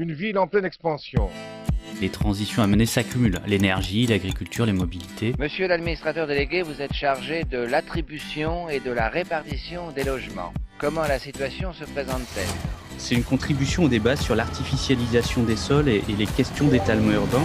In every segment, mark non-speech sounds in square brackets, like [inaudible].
une ville en pleine expansion. Les transitions à mener s'accumulent. L'énergie, l'agriculture, les mobilités. Monsieur l'administrateur délégué, vous êtes chargé de l'attribution et de la répartition des logements. Comment la situation se présente-t-elle? C'est une contribution au débat sur l'artificialisation des sols et, et les questions d'étalement urbain.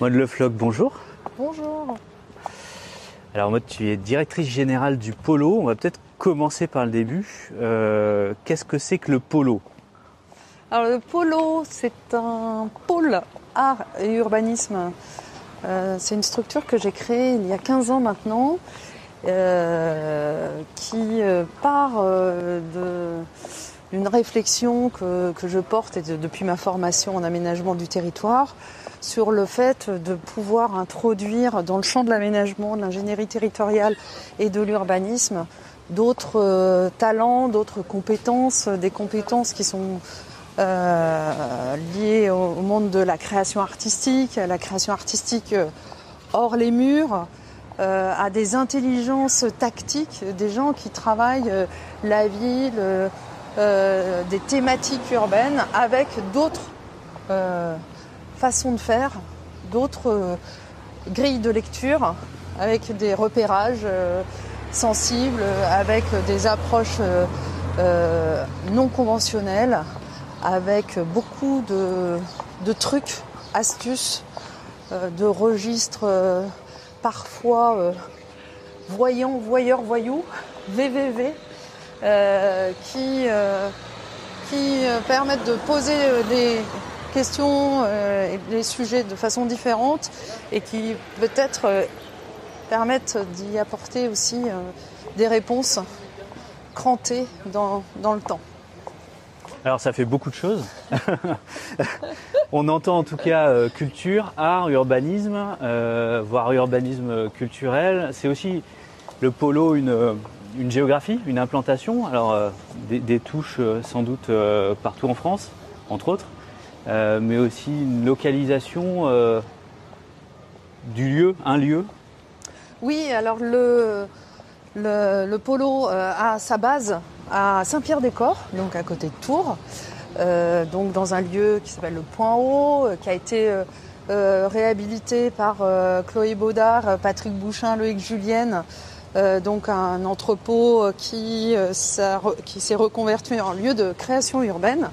Maud Le Floch, bonjour. Bonjour. Alors Maud, tu es directrice générale du Polo. On va peut-être commencer par le début. Euh, Qu'est-ce que c'est que le Polo? Alors le polo, c'est un pôle art et urbanisme. Euh, c'est une structure que j'ai créée il y a 15 ans maintenant, euh, qui part de- d'une réflexion que, que je porte et de- depuis ma formation en aménagement du territoire sur le fait de pouvoir introduire dans le champ de l'aménagement, de l'ingénierie territoriale et de l'urbanisme d'autres euh, talents, d'autres compétences, des compétences qui sont euh, liées au, monde de la création artistique, à la création artistique euh, hors les murs, à des intelligences tactiques, des gens qui travaillent la ville, des thématiques urbaines avec d'autres façons de faire, d'autres euh, grilles de lecture, avec des repérages euh, sensibles, avec des approches euh, non conventionnelles, avec beaucoup de, de trucs, astuces, de registres parfois voyants, voyeurs, voyous, VVV, qui, qui permettent de poser des questions euh, et des sujets de façon différente et qui peut-être euh, permettent d'y apporter aussi euh, des réponses crantées dans, dans le temps. Alors ça fait beaucoup de choses. [laughs] On entend en tout cas culture, art, urbanisme, voire urbanisme culturel. C'est aussi le polo une, une géographie, une implantation. Alors des, touches sans doute partout en France, entre autres, euh, mais aussi une localisation euh, du lieu, un lieu. Oui, alors le, le, polo euh, a sa base à Saint-Pierre-des-Corps, donc à côté de Tours, donc dans un lieu qui s'appelle le Point Haut, qui a été réhabilité par Chloé Baudard, Patrick Bouchin, Loïc Julienne, donc un entrepôt qui, qui s'est reconverti en lieu de création urbaine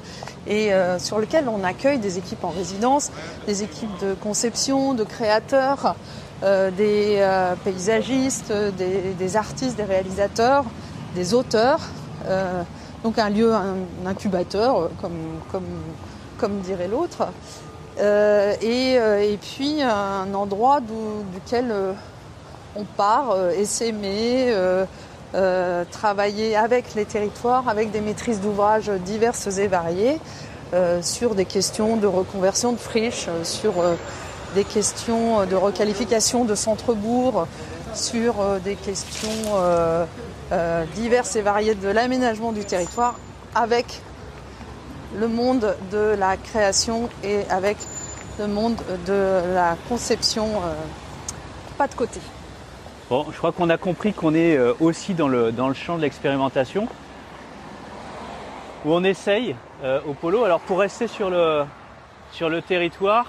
et euh, sur lequel on accueille des équipes en résidence, des équipes de conception, de créateurs, euh, des euh, paysagistes, des, artistes, des réalisateurs, des auteurs. Donc un lieu, un, incubateur, comme, dirait l'autre. Et, et puis un endroit duquel on part essaimer, euh, travailler avec les territoires, avec des maîtrises d'ouvrages diverses et variées, euh, sur des questions de reconversion de friches, euh, sur des questions de requalification de centres-bourgs, sur des questions diverses et variées de l'aménagement du territoire, avec le monde de la création et avec le monde de la conception, pas de côté. Bon, je crois qu'on a compris qu'on est euh, aussi dans le, dans le champ de l'expérimentation, où on essaye euh, au polo. Alors pour rester sur le, sur le territoire,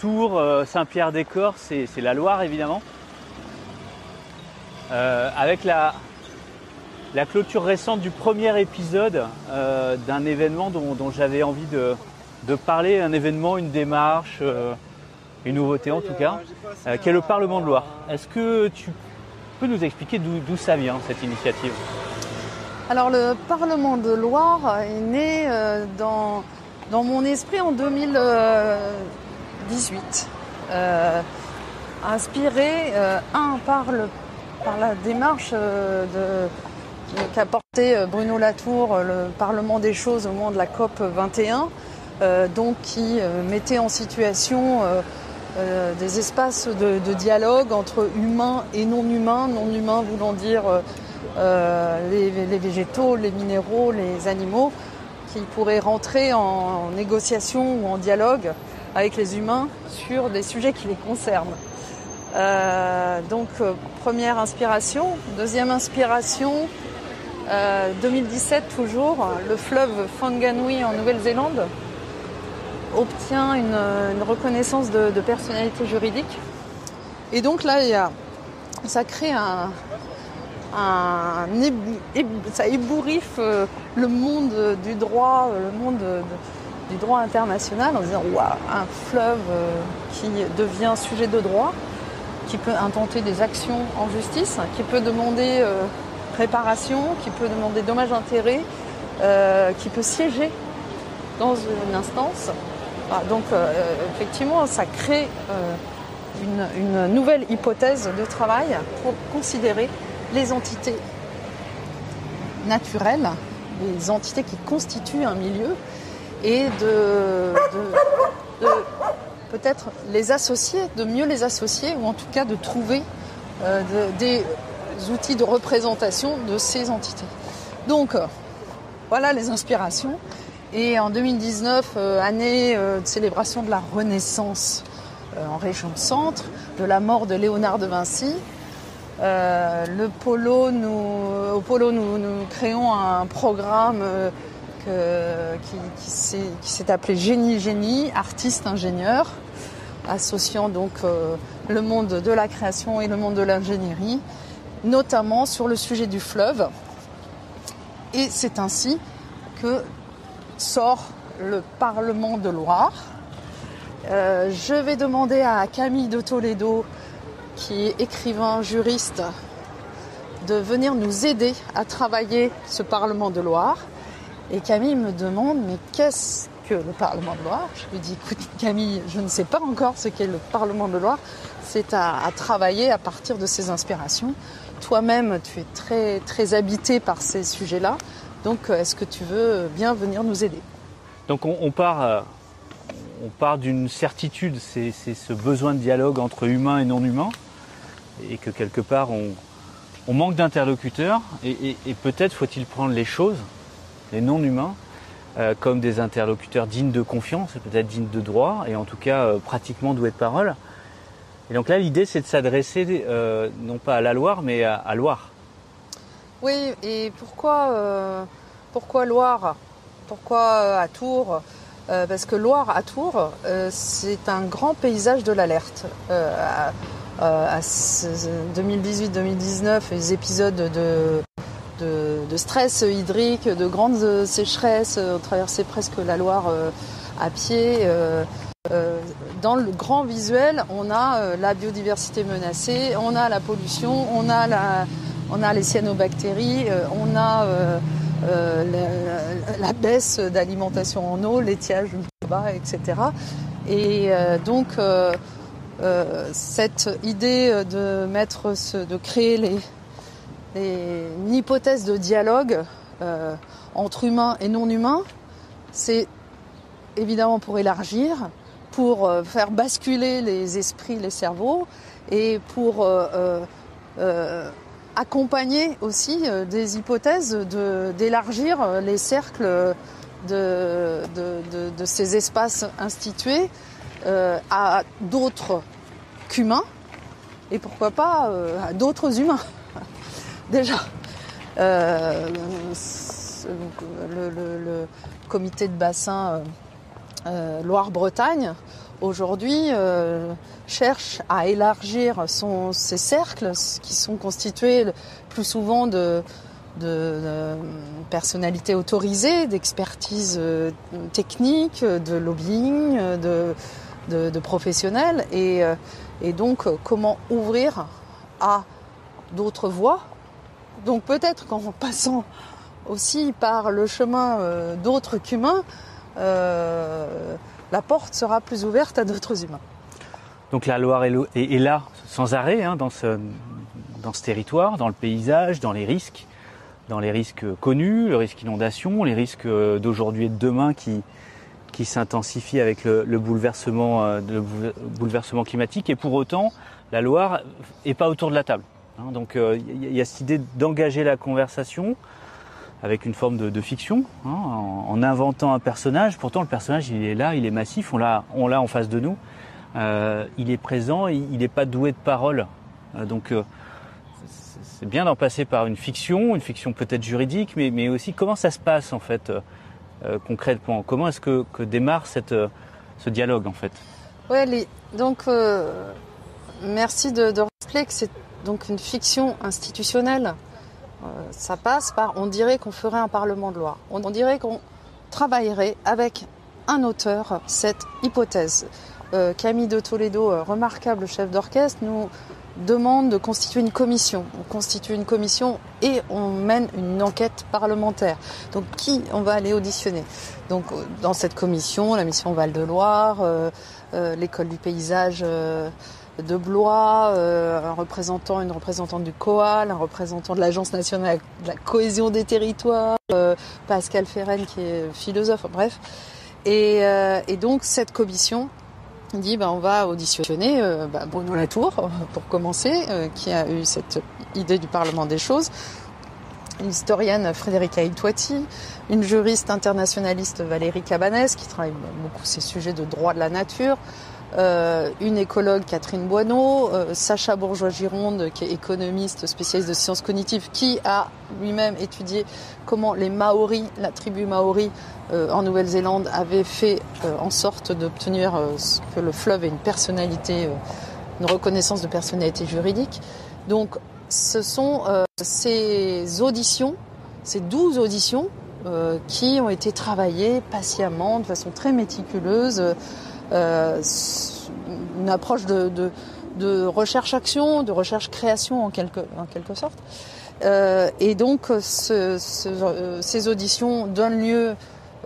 Tours, euh, Saint-Pierre-des-Corps, c'est la Loire évidemment. Avec la, la clôture récente du premier épisode d'un événement dont, dont j'avais envie de, de parler un événement, une démarche, une nouveauté en tout cas, euh, qui est le Parlement de Loire. Est-ce que tu peux nous expliquer d'où ça vient cette initiative? Alors le Parlement de Loire est né euh, dans, dans mon esprit en 2018. inspiré, un, par, le, par la démarche qu'a porté Bruno Latour, le Parlement des choses au moment de la COP 21, euh, donc qui euh, mettait en situation euh, des espaces de, dialogue entre humains et non humains, non humains voulant dire les, végétaux, les minéraux, les animaux, qui pourraient rentrer en, négociation ou en dialogue avec les humains sur des sujets qui les concernent. donc première inspiration. Deuxième inspiration, 2017 toujours, le fleuve Whanganui en Nouvelle-Zélande obtient une, reconnaissance de, personnalité juridique. Et donc là, ça crée un, ça ébouriffe euh, le monde du droit, euh, le monde du droit international en disant waouh, un fleuve euh, qui devient sujet de droit, qui peut intenter des actions en justice, qui peut demander réparation, qui peut demander dommages-intérêts, qui peut siéger dans une instance. Ah, donc euh, effectivement, ça crée euh, une, nouvelle hypothèse de travail pour considérer les entités naturelles, les entités qui constituent un milieu, et de, peut-être les associer, de mieux les associer, ou en tout cas de trouver euh, des outils de représentation de ces entités. Donc, voilà les inspirations. Et en 2019, euh, année euh, de célébration de la Renaissance euh, en région Centre, de la mort de Léonard de Vinci, le polo, nous, au Polo, nous, créons un programme qui, s'est appelé Génie Génie, artiste ingénieur, associant donc le monde de la création et le monde de l'ingénierie, notamment sur le sujet du fleuve. Et c'est ainsi que sort le Parlement de Loire. Euh, je vais demander à Camille de Toledo, qui est écrivain, juriste, de venir nous aider à travailler ce Parlement de Loire. Et Camille me demande, mais qu'est-ce que le Parlement de Loire? Je lui dis, écoute Camille, je ne sais pas encore ce qu'est le Parlement de Loire. C'est à, travailler à partir de ces inspirations. Toi-même, tu es très, très habité par ces sujets-là. Donc est-ce que tu veux bien venir nous aider? Donc on, part, euh, on part d'une certitude, c'est ce besoin de dialogue entre humains et non humains, et que quelque part on, manque d'interlocuteurs, et, peut-être faut-il prendre les choses, les non humains, euh, comme des interlocuteurs dignes de confiance, peut-être dignes de droit, et en tout cas euh, pratiquement doués de parole. Et donc là, l'idée, c'est de s'adresser non pas à la Loire, mais à Loire. Oui, et pourquoi, euh, pourquoi Loire? Pourquoi euh, à Tours? Euh, Parce que Loire à Tours, c'est un grand paysage de l'alerte. à 2018-2019, les épisodes de, de, stress hydrique, de grandes sécheresses, on traversait presque la Loire à pied. dans le grand visuel, on a la biodiversité menacée, on a la pollution, on a la, on a les cyanobactéries, euh, on a euh, euh, la, baisse d'alimentation en eau, l'étiage bas, etc. Et donc cette idée de mettre, de créer les, une hypothèse de dialogue entre humains et non humains, c'est évidemment pour élargir, pour faire basculer les esprits, les cerveaux, et pour accompagner aussi euh, des hypothèses d'élargir euh, les cercles de, ces espaces institués euh, à d'autres qu'humains et pourquoi pas à d'autres humains. [laughs] Déjà, le, comité de bassin Loire-Bretagne aujourd'hui euh, cherche à élargir ses cercles qui sont constitués plus souvent de, personnalités autorisées, d'expertise euh, technique, de lobbying, de, professionnels. Et, et donc, comment ouvrir à d'autres voies. Donc peut-être qu'en passant aussi par le chemin d'autres qu'humains, la porte sera plus ouverte à d'autres humains. Donc la Loire est, là sans arrêt hein, dans, ce, territoire, dans le paysage, dans les risques, dans les risques connus, le risque inondation, les risques euh, d'aujourd'hui et de demain qui, s'intensifient avec le, bouleversement, euh, le bouleversement climatique. Et pour autant, la Loire n'est pas autour de la table. Hein. donc euh, il y, a cette idée d'engager la conversation avec une forme de, fiction, hein, en, inventant un personnage. Pourtant, le personnage, il est là, il est massif, on l'a en face de nous. Euh, il est présent, il n'est pas doué de parole. Euh, donc euh, c'est bien d'en passer par une fiction, une fiction peut-être juridique, mais, aussi comment ça se passe en fait concrètement? Comment est-ce que, démarre cette, ce dialogue en fait? Ouais, donc merci de, de rappeler que c'est donc une fiction institutionnelle. Ça passe par, on dirait qu'on ferait un Parlement de loi. on dirait qu'on travaillerait avec un auteur cette hypothèse. Euh, Camille de Toledo, euh, remarquable chef d'orchestre, nous demande de constituer une commission. On constitue une commission et on mène une enquête parlementaire. Donc qui on va aller auditionner? Donc euh, dans cette commission, la mission Val-de-Loire, l'école du paysage de Blois, un représentant, une représentante du COAL, un représentant de l'Agence nationale de la cohésion des territoires, Pascal Ferren qui est philosophe, bref. Et, et donc cette commission dit ben, on va auditionner euh, bah, Bruno Latour, [laughs] pour commencer, euh, qui a eu cette idée du Parlement des choses, une historienne Frédérica Aitoiti, une juriste internationaliste Valérie Cabanès, qui travaille beaucoup ces sujets de droit de la nature, euh, une écologue Catherine Boineau, Sacha Bourgeois-Gironde, qui est économiste spécialiste de sciences cognitives, qui a lui-même étudié comment les Maoris, la tribu Maori, euh, en Nouvelle-Zélande avait fait euh, en sorte d'obtenir euh, que le fleuve ait une personnalité, une reconnaissance de personnalité juridique. Donc ce sont ces auditions, ces douze auditions qui ont été travaillées patiemment, de façon très méticuleuse, une approche de, recherche-action, de recherche-création en quelque, en quelque sorte. et donc ces auditions donnent lieu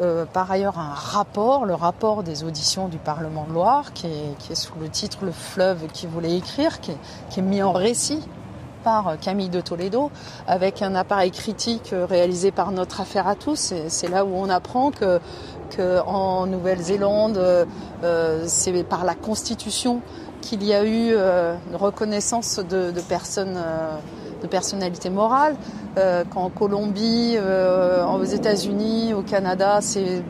euh, par ailleurs un rapport, le rapport des auditions du Parlement de Loire, qui est, sous le titre Le fleuve qui voulait écrire, qui est, mis en récit par Camille de Toledo, avec un appareil critique réalisé par notre affaire à tous. C'est là où on apprend que, en Nouvelle-Zélande, euh, c'est par la Constitution qu'il y a eu euh, une reconnaissance de, personnes de personnalité morale. Euh, qu'en Colombie, euh, aux États-Unis, au Canada, c'est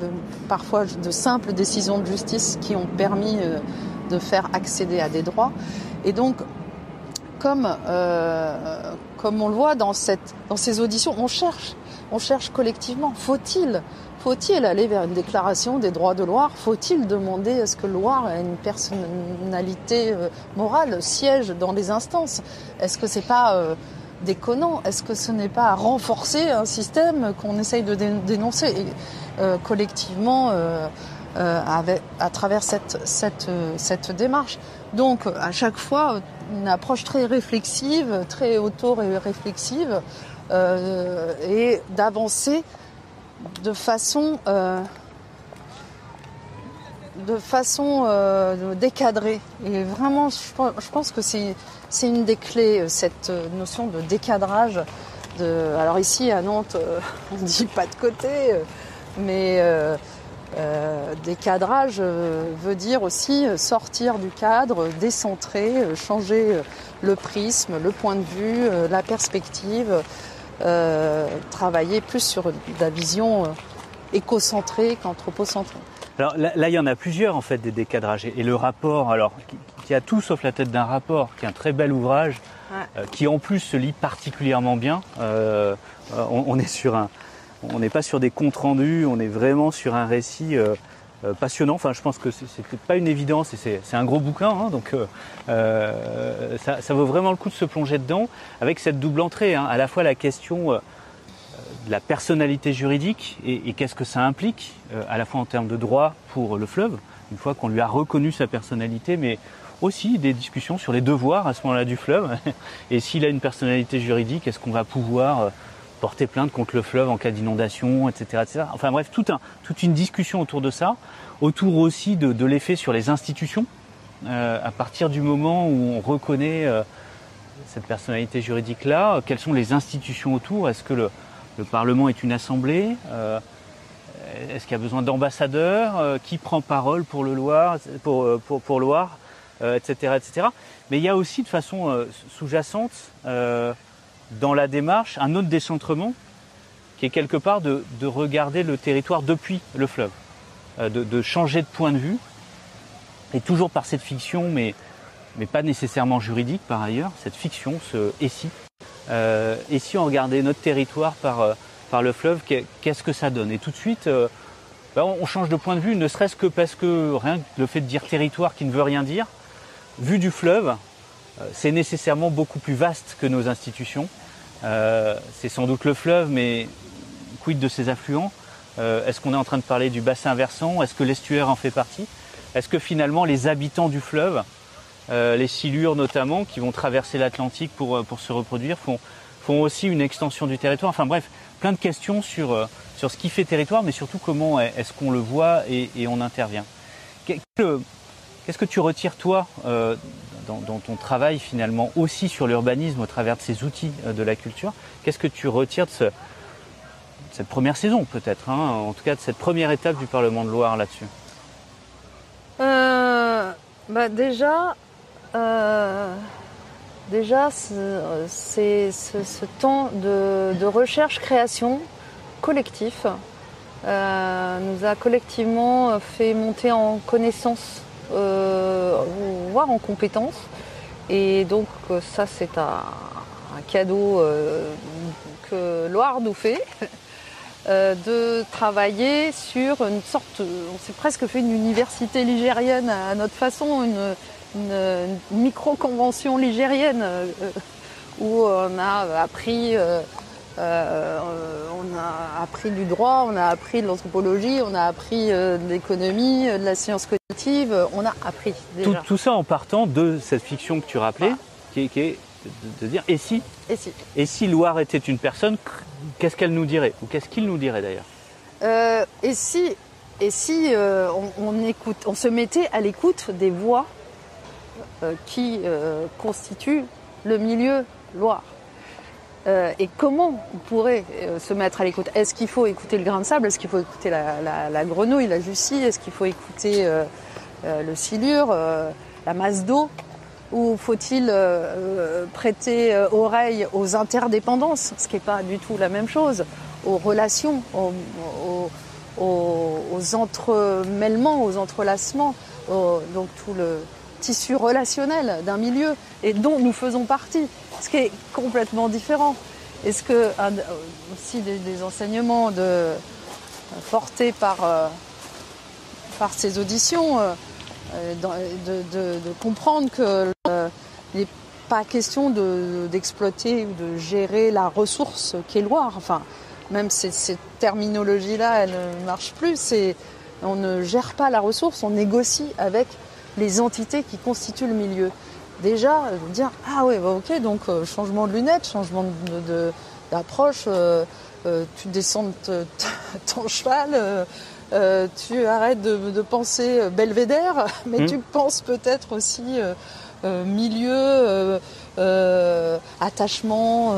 parfois de simples décisions de justice qui ont permis euh, de faire accéder à des droits. Et donc, comme, comme on le voit dans, cette, dans ces auditions, on cherche, on cherche collectivement. Faut-il faut-il aller vers une déclaration des droits de Loire? Faut-il demander est-ce que Loire ait une personnalité morale, siège dans les instances? Est-ce que c'est pas déconnant? Est-ce que ce n'est pas renforcer un système qu'on essaye de dénoncer? Euh, collectivement euh, euh, à travers cette, cette, démarche. Donc à chaque fois, une approche très réflexive, très auto-réflexive et d'avancer de façon de façon décadrée. Et vraiment, je pense que c'est une des clés, euh, cette euh, notion de décadrage. De... Alors ici à Nantes, euh, [laughs] on ne dit pas de côté, mais décadrage veut dire aussi sortir du cadre, décentrer, changer le prisme, le point de vue, la perspective, travailler plus sur la vision écocentrée qu'anthropocentrée. Alors là, il y en a plusieurs en fait des décadrages et le rapport, alors qui a tout sauf la tête d'un rapport, qui est un très bel ouvrage, euh, qui en plus se lit particulièrement bien. Euh, euh, on, est sur un, on n'est pas sur des comptes rendus, on est vraiment sur un récit passionnant. Enfin, je pense que c'est pas une évidence et c'est un gros bouquin, hein, donc ça, vaut vraiment le coup de se plonger dedans avec cette double entrée, hein. à la fois la question de la personnalité juridique et, qu'est-ce que ça implique, euh, à la fois en termes de droit pour le fleuve, une fois qu'on lui a reconnu sa personnalité, mais aussi des discussions sur les devoirs à ce moment-là du fleuve. [laughs] Et s'il a une personnalité juridique, est-ce qu'on va pouvoir euh, porter plainte contre le fleuve en cas d'inondation, etc.. Enfin bref, toute une discussion autour de ça, autour aussi de, l'effet sur les institutions, euh, à partir du moment où on reconnaît euh, cette personnalité juridique-là, quelles sont les institutions autour? Est-ce que le, le, Parlement est une assemblée? Euh, Est-ce qu'il y a besoin d'ambassadeurs? Qui prend parole pour le Loire, pour, Loire etc., etc. Mais il y a aussi de façon sous-jacente dans la démarche un autre décentrement qui est quelque part de, de regarder le territoire depuis le fleuve, euh, de, changer de point de vue, et toujours par cette fiction, mais, mais pas nécessairement juridique par ailleurs, cette fiction, ce et si. Euh, et si on regardait notre territoire par, euh, par le fleuve, qu'est-ce que ça donne? Et tout de suite, ben on change de point de vue, ne serait-ce que parce que rien que le fait de dire territoire qui ne veut rien dire, vu du fleuve, c'est nécessairement beaucoup plus vaste que nos institutions. Euh, c'est sans doute le fleuve, mais quid de ses affluents euh, Est-ce qu'on est en train de parler du bassin versant? Est-ce que l'estuaire en fait partie? Est-ce que finalement les habitants du fleuve, euh, les silures notamment, qui vont traverser l'Atlantique pour, pour se reproduire, font, aussi une extension du territoire? Enfin bref, plein de questions sur, sur ce qui fait territoire, mais surtout comment est-ce qu'on le voit et, on intervient. Qu'est-ce que tu retires toi dans, dans, ton travail finalement aussi sur l'urbanisme au travers de ces outils euh, de la culture. Qu'est-ce que tu retires de, ce, de cette première saison peut-être, hein, en tout cas de cette première étape du Parlement de Loire là-dessus? Euh, bah Déjà, euh, déjà ce, temps de, recherche-création collectif nous a collectivement fait monter en connaissance en compétences. Et donc ça c'est un, cadeau euh, que Loire nous fait. [laughs] Euh, de travailler sur une sorte, on s'est presque fait une université ligérienne à notre façon, une, micro-convention ligérienne euh, où on a appris euh, euh, on a appris du droit, on a appris de l'anthropologie, on a appris euh, de l'économie, de la science on a appris déjà. Tout, tout, ça en partant de cette fiction que tu rappelais, ah. qui, est, qui, est, de, de, dire et si Et si Et si Loire était une personne, qu'est-ce qu'elle nous dirait? Ou qu'est-ce qu'il nous dirait d'ailleurs? Euh, Et si, et si euh, on, on, écoute, on se mettait à l'écoute des voix euh, qui constituent le milieu Loire euh, et comment on pourrait euh, se mettre à l'écoute? Est-ce qu'il faut écouter le grain de sable? Est-ce qu'il faut écouter la, grenouille, la jussie Est-ce qu'il faut écouter euh, le silure, la masse d'eau? Ou faut-il prêter oreille aux interdépendances, ce qui n'est pas du tout la même chose, aux relations, aux, entremêlements, aux entrelacements, donc tout le tissu relationnel d'un milieu et dont nous faisons partie ce qui est complètement différent. Est-ce que aussi des, enseignements portés par, euh, par ces auditions, euh, de, de, comprendre que euh, il n'est pas question d'exploiter ou de gérer la ressource qu'est Loire. Même cette terminologie-là, elle ne marche plus. On ne gère pas la ressource, on négocie avec les entités qui constituent le milieu déjà euh, dire ah ouais bah ok donc euh, changement de lunettes, changement d'approche, de, de, euh, tu descends de [laughs] ton cheval, tu arrêtes de, de, penser belvédère, [laughs] mais mmh. tu penses peut-être aussi milieu, attachement,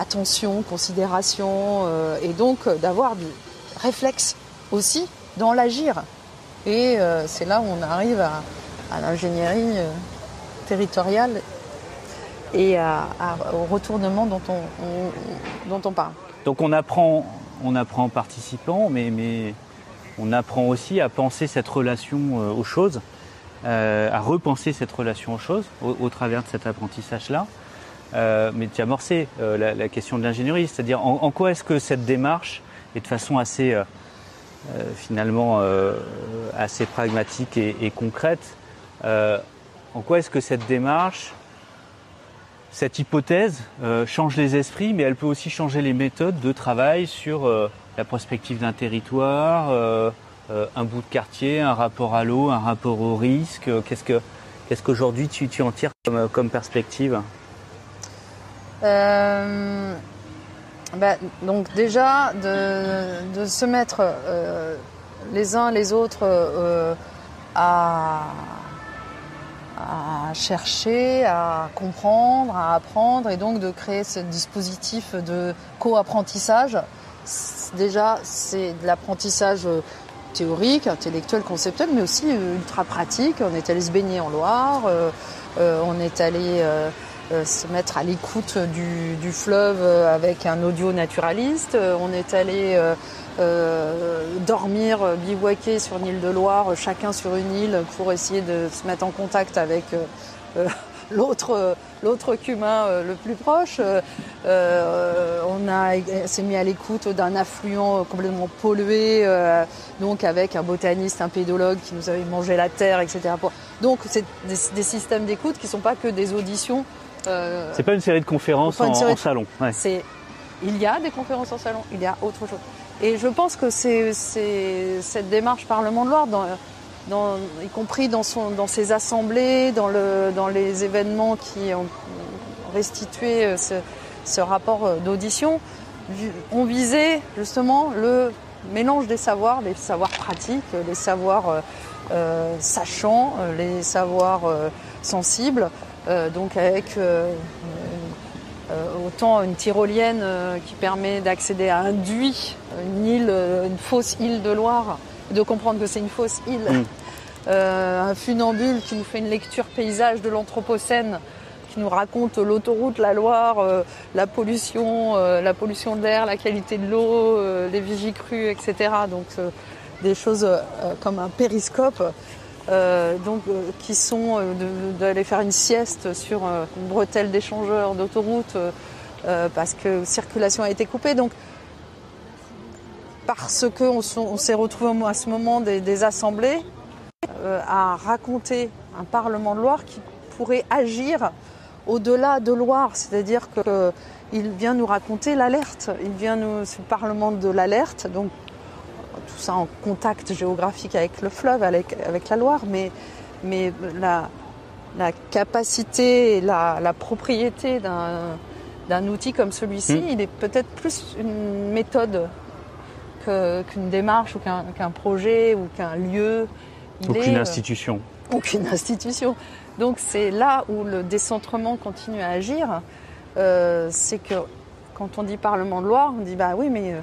attention, considération, et donc d'avoir du réflexe aussi dans l'agir. Et c'est là où on arrive à, à l'ingénierie euh, territoriale et au retournement dont on, on, dont on parle. Donc on apprend, on apprend en participant, mais, mais on apprend aussi à penser cette relation euh, aux choses, euh, à repenser cette relation aux choses au, travers de cet apprentissage-là. Mais tu as amorcé la, question de l'ingénierie, c'est-à-dire en, quoi est-ce que cette démarche est de façon assez finalement assez pragmatique et concrète euh, en quoi est-ce que cette démarche cette hypothèse euh, change les esprits, mais elle peut aussi changer les méthodes de travail sur euh, la prospective d'un territoire, un bout de quartier, un rapport à l'eau, un rapport au risque. Qu'est-ce que qu'est-ce qu'aujourd'hui tu, tu en tires comme, perspective? Bah, donc déjà de, se mettre les uns les autres euh, à, chercher, à comprendre, à apprendre et donc de créer ce dispositif de co-apprentissage. Déjà, c'est de l'apprentissage théorique, intellectuel, conceptuel, mais aussi euh, ultra pratique. On est allé se baigner en Loire, euh, euh, on est allé se mettre à l'écoute du, fleuve avec un audio naturaliste. On est allé dormir, euh, bivouaquer sur une île de Loire, chacun sur une île, pour essayer de se mettre en contact avec euh, euh, [laughs] l'autre l'autre cumin le plus proche. Euh, on a s'est mis à l'écoute d'un affluent complètement pollué, euh, donc avec un botaniste, un pédologue qui nous avait mangé la terre, etc. Donc c'est des, des systèmes d'écoute qui sont pas que des auditions. euh, C'est pas une série de conférences en, série en de- salon. ouais. c'est il y a des conférences en salon, il y a autre chose. Et je pense que c'est cette démarche Parlement de Loire, dans, y compris dans, son, dans ses assemblées, dans, le, dans les événements qui ont restitué euh, ce, rapport euh, d'audition, vi- ont visé justement le mélange des savoirs, les savoirs pratiques, les savoirs euh, euh, sachants, euh, les savoirs euh, sensibles, euh, donc avec euh, euh, autant une tyrolienne euh, qui permet d'accéder à un duit, une île, euh, une fausse île de Loire, de comprendre que c'est une fausse île. Mm. Euh, un funambule qui nous fait une lecture paysage de l'Anthropocène, qui nous raconte l'autoroute, la Loire, euh, la pollution, euh, la pollution de l'air, la qualité de l'eau, euh, les vigicrues, etc. Donc euh, des choses euh, comme un périscope. Euh, donc, euh, qui sont euh, d'aller faire une sieste sur une bretelle d'échangeur d'autoroute parce que circulation a été coupée. Donc, parce qu'on on s'est retrouvé à ce moment des, assemblées à raconter un Parlement de Loire qui pourrait agir au-delà de Loire, c'est-à-dire qu'il vient nous raconter l'alerte, il vient nous, le Parlement de l'alerte, donc tout ça en contact géographique avec le fleuve, avec, avec la Loire, mais, mais la, la capacité la, la propriété d'un outil comme celui-ci, Mm. il est peut-être plus une méthode qu'une démarche ou qu'un qu'un projet ou qu'un lieu. Il Aucune est, euh, institution. aucune institution. Donc c'est là où le décentrement continue à agir. Euh, c'est que quand on dit Parlement de Loire, on dit bah oui, mais euh,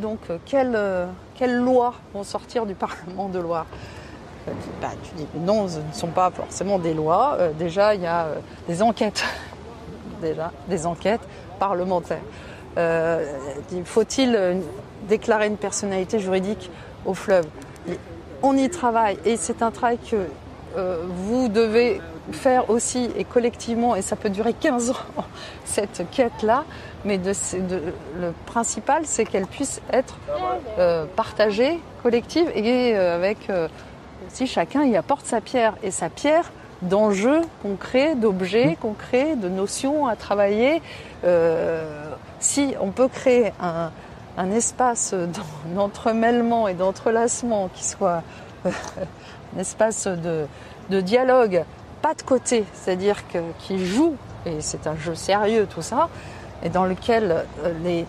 donc euh, quelles euh, lois vont sortir du Parlement de Loire Euh, bah, Tu dis non, ce ne sont pas forcément des lois. Déjà, il y a des enquêtes. [laughs] déjà, des enquêtes parlementaires. Faut-il déclarer une personnalité juridique au fleuve? On y travaille et c'est un travail que vous devez faire aussi et collectivement, et ça peut durer 15 ans, [laughs] cette quête-là, mais de, de- le principal, c'est qu'elle puisse être euh, partagée, collective, et euh, avec euh, si chacun y apporte sa pierre, et sa pierre d'enjeux concrets, d'objets concrets, de notions à travailler. Si on peut créer un, un espace d'en- [laughs] d'entremêlement et d'entrelacement qui soit [laughs] un espace de, de dialogue, pas de côté, c'est-à-dire que, qui joue, et c'est un jeu sérieux tout ça, et dans lequel euh,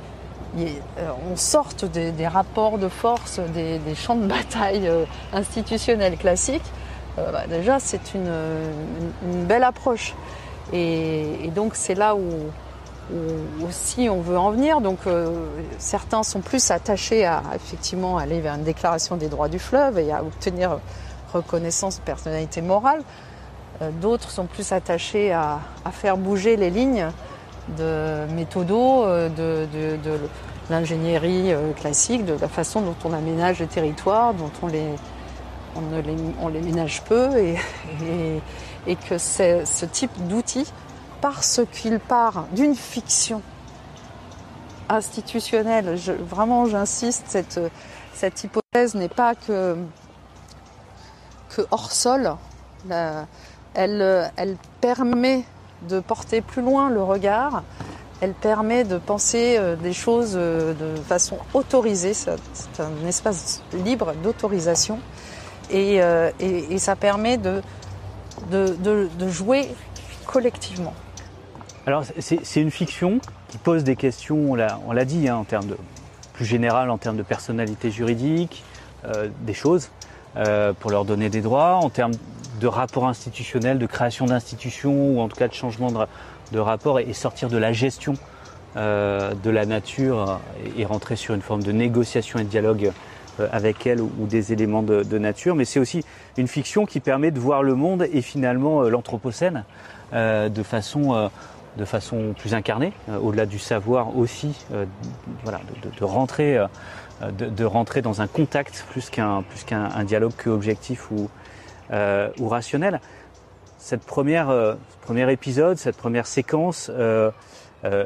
euh, on sorte des, rapports de force, des, champs de bataille euh, institutionnels classiques, bah, déjà c'est une, belle approche. Et, donc c'est là où, aussi on veut en venir. Donc certains sont plus attachés à effectivement aller vers une déclaration des droits du fleuve et à obtenir reconnaissance de personnalité morale. Euh, D'autres sont plus attachés à, faire bouger les lignes de méthodo, euh, de, l'ingénierie euh, classique, de la façon dont on aménage les territoires, dont on les, on les, on les ménage peu et, et- que ce type d'outil, parce qu'il part d'une fiction institutionnelle, vraiment j'insiste, cette, cette hypothèse n'est pas que, que hors sol, elle, elle permet de porter plus loin le regard. Elle permet de penser euh, des choses euh, de façon autorisée. C'est un espace libre d'autorisation. Et, euh, ça permet de, jouer collectivement. Alors c'est une fiction qui pose des questions, on l'a dit, hein, en termes plus général, en termes de personnalité juridique, euh, des choses, euh, pour leur donner des droits, en termes de rapport institutionnel, de création d'institutions, ou en tout cas de changement de, de rapport, et, sortir de la gestion euh, de la nature et, rentrer sur une forme de négociation et de dialogue euh, avec elle ou, des éléments de, nature. Mais c'est aussi une fiction qui permet de voir le monde et finalement euh, l'anthropocène de façon de façon plus incarnée, au-delà du savoir aussi, voilà, de, rentrer, de, de rentrer dans un contact plus qu'un plus qu'un un dialogue objectif ou, euh, ou rationnel. Cette première, euh, premier épisode, cette première séquence, euh, euh,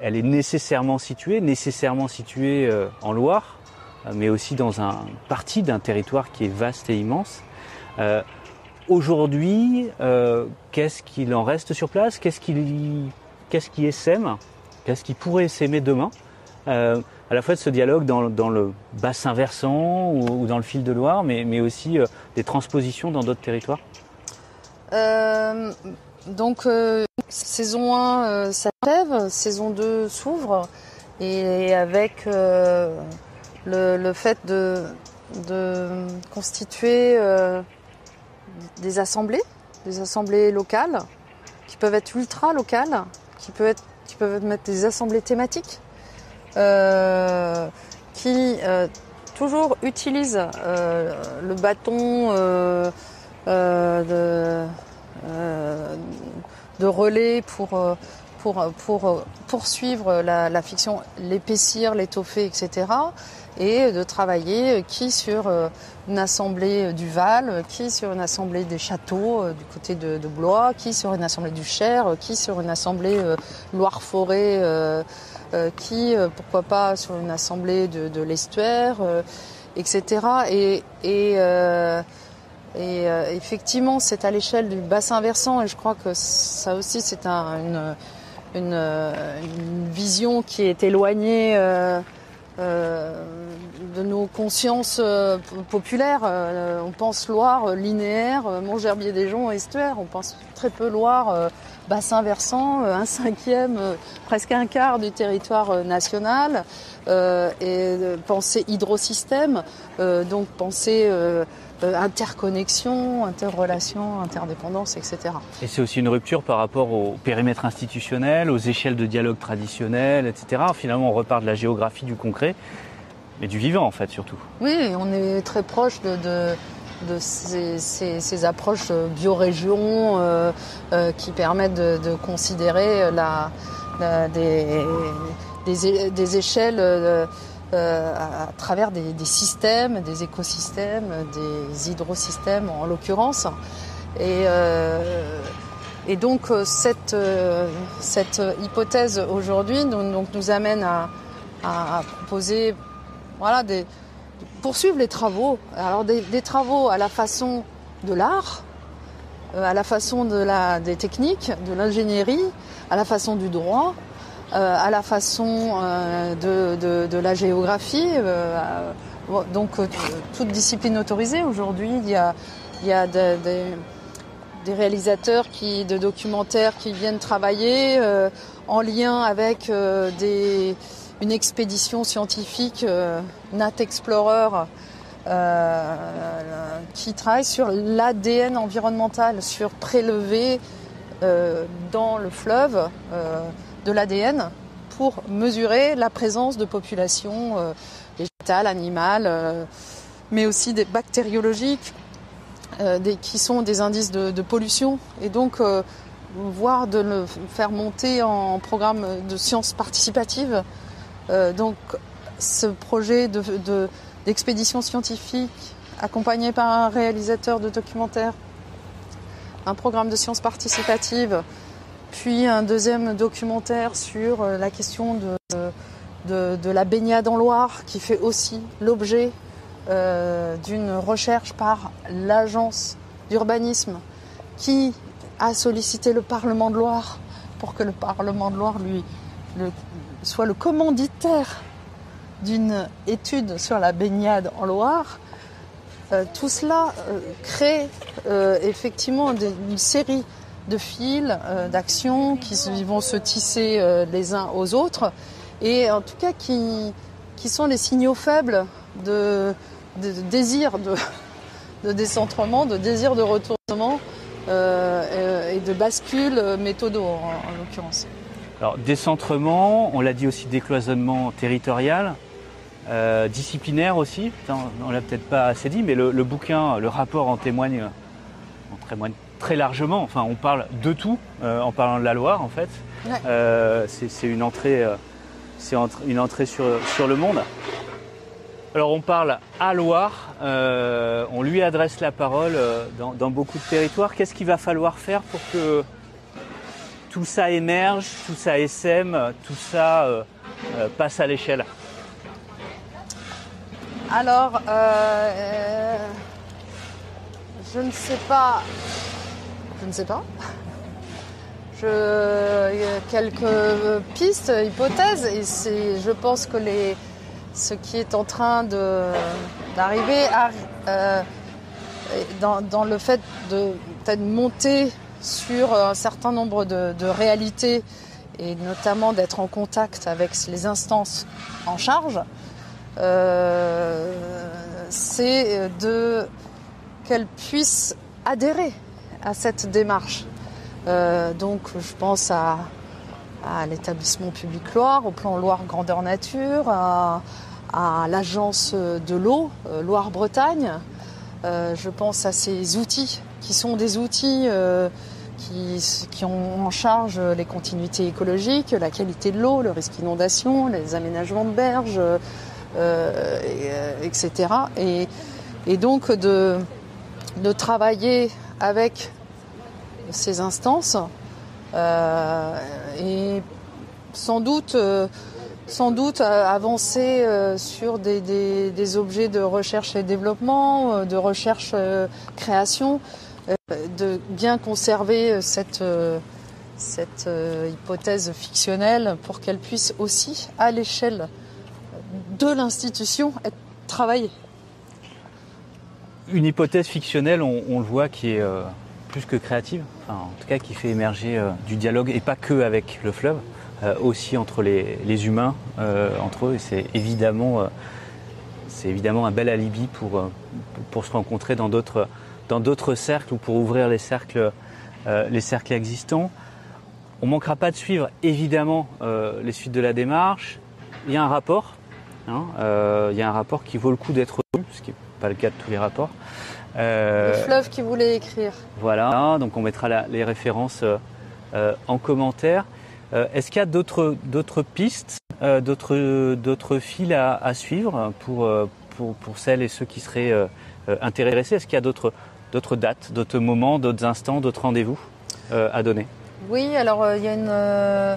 elle est nécessairement située, nécessairement située euh, en Loire, euh, mais aussi dans un parti d'un territoire qui est vaste et immense. Aujourd'hui, qu'est-ce qu'il en reste sur place? Qu'est-ce qui, qu'est-ce qui essaime Qu'est-ce qui pourrait s'aimer demain? À la fois de ce dialogue dans, le bassin versant ou, dans le fil de Loire, mais, mais aussi euh, des transpositions dans d'autres territoires? Euh, donc, euh, saison 1 euh, s'achève, saison 2 s'ouvre, et avec le, fait de, constituer des assemblées, des assemblées locales, qui peuvent être ultra locales, qui peuvent être, qui peuvent être des assemblées thématiques, qui euh, toujours utilisent euh, le bâton euh, euh, de, euh, de relais pour, euh, pour, pour euh, poursuivre la, fiction, l'épaissir, l'étoffer, etc. Et de travailler euh, qui sur euh, une assemblée du Val, euh, qui sur une assemblée des châteaux euh, du côté de, Blois, qui sur une assemblée du Cher, euh, qui sur une assemblée euh, Loire-Forêt, euh, euh, qui, euh, pourquoi pas, sur une assemblée de, l'Estuaire, euh, etc. Et, euh, euh, effectivement, c'est à l'échelle du bassin versant, et je crois que ça aussi, c'est un- une, une, vision qui est éloignée euh, euh, de nos consciences euh, populaires. On pense Loire linéaire, Montgerbier des Joncs, estuaire. On pense très peu Loire, bassin versant, un cinquième, presque un quart du territoire national. Et penser hydrosystème, donc penser interconnexion, interrelation, interdépendance, etc. Et c'est aussi une rupture par rapport au périmètre institutionnel, aux échelles de dialogue traditionnelles, etc. Finalement, on repart de la géographie du concret, mais du vivant en fait surtout. Oui, on est très proche de, de, de ces, ces- ces approches biorégions euh, euh, qui permettent de, de considérer la, la- des, des, é- des échelles euh, euh, à, à travers des, systèmes, des écosystèmes, des hydrosystèmes en l'occurrence. Et, euh, donc euh, cette, euh, cette hypothèse aujourd'hui donc, donc nous amène à, proposer voilà, des, poursuivre les travaux. Alors des, des travaux à la façon de l'art, euh, à la façon de la, des techniques, de l'ingénierie, à la façon du droit, euh, à la façon euh, de, la géographie. euh, donc euh, toute discipline autorisée. Aujourd'hui, il y a, des- réalisateurs de documentaires qui viennent travailler euh, en lien avec euh, une expédition scientifique, euh, Nat Explorer, euh, qui travaille sur l'ADN environnemental, sur prélever euh, dans le fleuve euh, de l'ADN pour mesurer la présence de populations euh, végétales, animales, euh, mais aussi des bactériologiques, euh, qui sont des indices de, pollution. Et donc, voire de le faire monter en programme de sciences participatives. Donc, ce projet de, de- d'expédition scientifique accompagné par un réalisateur de documentaire, un programme de sciences participatives, puis un deuxième documentaire sur euh, la question de, la baignade en Loire, qui fait aussi l'objet euh, d'une recherche par l'agence d'urbanisme qui a sollicité le Parlement de Loire pour que le Parlement de Loire lui soit le commanditaire d'une étude sur la baignade en Loire. Euh, tout cela crée effectivement une série de fils, euh, d'actions qui vont se tisser euh, les uns aux autres et en tout cas qui, qui sont les signaux faibles de, désir [laughs] de, décentrement, de désir de retournement euh, et de bascule méthodo en, en l'occurrence. Alors décentrement, on l'a dit aussi décloisonnement territorial, disciplinaire aussi. Putain, on l'a peut-être pas assez dit, mais le, le bouquin, le rapport en témoigne, en témoigne très largement. Enfin, on parle de tout euh, en parlant de la Loire, en fait. Ouais. Euh, c'est une entrée, euh, c'est entre- une entrée sur, sur le monde. Alors on parle à Loire, on lui adresse la parole dans, dans beaucoup de territoires. Qu'est-ce qu'il va falloir faire pour que tout ça émerge, tout ça essaime, tout ça euh, euh, passe à l'échelle? Alors, euh, je ne sais pas. Je ne sais pas. Je, quelques pistes, hypothèses, et je pense que les, ce qui est en train d'arriver euh, dans, le fait de monter sur un certain nombre de, de réalités et notamment d'être en contact avec les instances en charge, euh, c'est de qu'elles puissent adhérer à cette démarche. Euh, donc je pense à, l'établissement public Loire, au plan Loire Grandeur Nature, à, l'agence de l'eau euh, Loire-Bretagne. Euh, je pense à ces outils qui sont des outils qui, qui ont en charge les continuités écologiques, la qualité de l'eau, le risque inondation, les aménagements de berges, et, etc. Et, et donc de, de travailler avec ces instances euh, et sans doute, euh, euh, avancer sur des, objets de recherche et développement, de recherche création, de bien conserver cette, cette hypothèse fictionnelle pour qu'elle puisse aussi, à l'échelle de l'institution, être travaillée. Une hypothèse fictionnelle, on, le voit, qui est euh, plus que créative, enfin, en tout cas qui fait émerger euh, du dialogue, et pas que avec le fleuve, euh, aussi entre les, humains, entre eux, et c'est évidemment, c'est évidemment un bel alibi pour, se rencontrer dans d'autres, cercles ou pour ouvrir les cercles, les cercles existants. On manquera pas de suivre évidemment les suites de la démarche. Il y a un rapport, hein, il y a un rapport qui vaut le coup d'être ce n'est pas le cas de tous les rapports. Euh, Le fleuve qui voulait écrire. voilà, donc on mettra la- les références euh, euh, en commentaire. Euh, Est-ce qu'il y a d'autres pistes, euh, d'autres fils à, à suivre pour, euh, pour pour celles et ceux qui seraient euh, euh, intéressés? Est-ce qu'il y a d'autres dates, d'autres moments, d'autres instants, d'autres rendez-vous euh, à donner? Oui, alors euh, il y a une, euh, euh,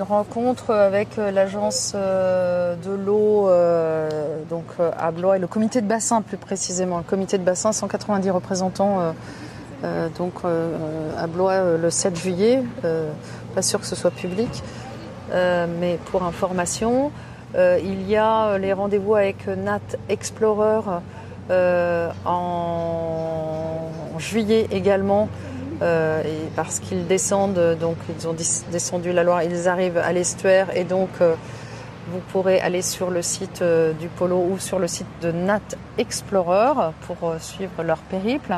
une rencontre avec euh, l'agence euh, de l'eau euh, donc euh, à Blois et le comité de bassin plus précisément. Le comité de bassin, 190 représentants euh, euh, donc euh, à Blois euh, le 7 juillet. Euh, pas sûr que ce soit public, euh, mais pour information. Euh, il y a les rendez-vous avec Nat Explorer euh, en juillet également. Euh, et parce qu'ils descendent, donc ils ont descendu la Loire, ils arrivent à l'estuaire et donc euh, vous pourrez aller sur le site euh, du Polo ou sur le site de Nat Explorer pour suivre leur périple.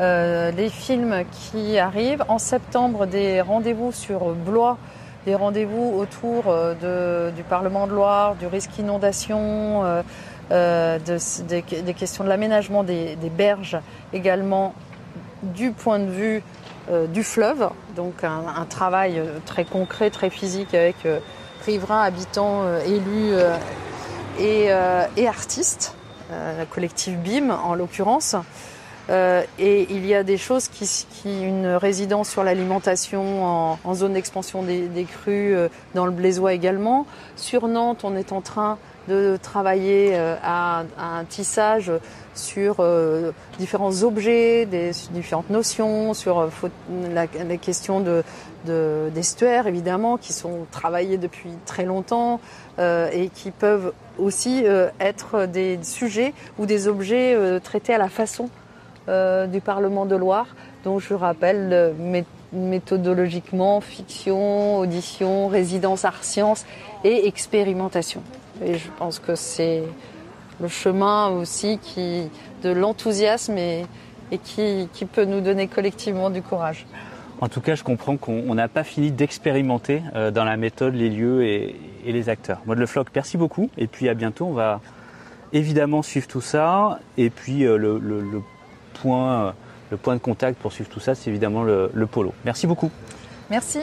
Les films qui arrivent en septembre, des rendez-vous sur Blois, des rendez-vous autour du Parlement de Loire, du risque inondation, de- des, questions de l'aménagement des berges également du point de vue euh, du fleuve, donc un, travail euh, très concret, très physique avec euh, riverains, habitants, élus et, artistes, la collective BIM en l'occurrence. Et il y a des choses qui, une résidence sur l'alimentation en, zone d'expansion des, crues, dans le Blaisois également. Sur Nantes, on est en train de travailler à, un tissage sur euh, différents objets, différentes notions, sur euh, la, question de, de, d'estuaires évidemment, qui sont travaillés depuis très longtemps euh, et qui peuvent aussi être des sujets ou des objets traités à la façon du Parlement de Loire, dont je rappelle méthodologiquement fiction, audition, résidence art sciences et expérimentation. Et je pense que c'est le chemin aussi qui, de l'enthousiasme et, et qui, qui, peut nous donner collectivement du courage. En tout cas, je comprends qu'on n'a pas fini d'expérimenter euh, dans la méthode, les lieux et, et les acteurs. Moi, Le Floc, merci beaucoup. Et puis à bientôt. On va évidemment suivre tout ça. Et puis euh, le, le, le, point, le point de contact pour suivre tout ça, c'est évidemment le, le polo. Merci beaucoup. Merci.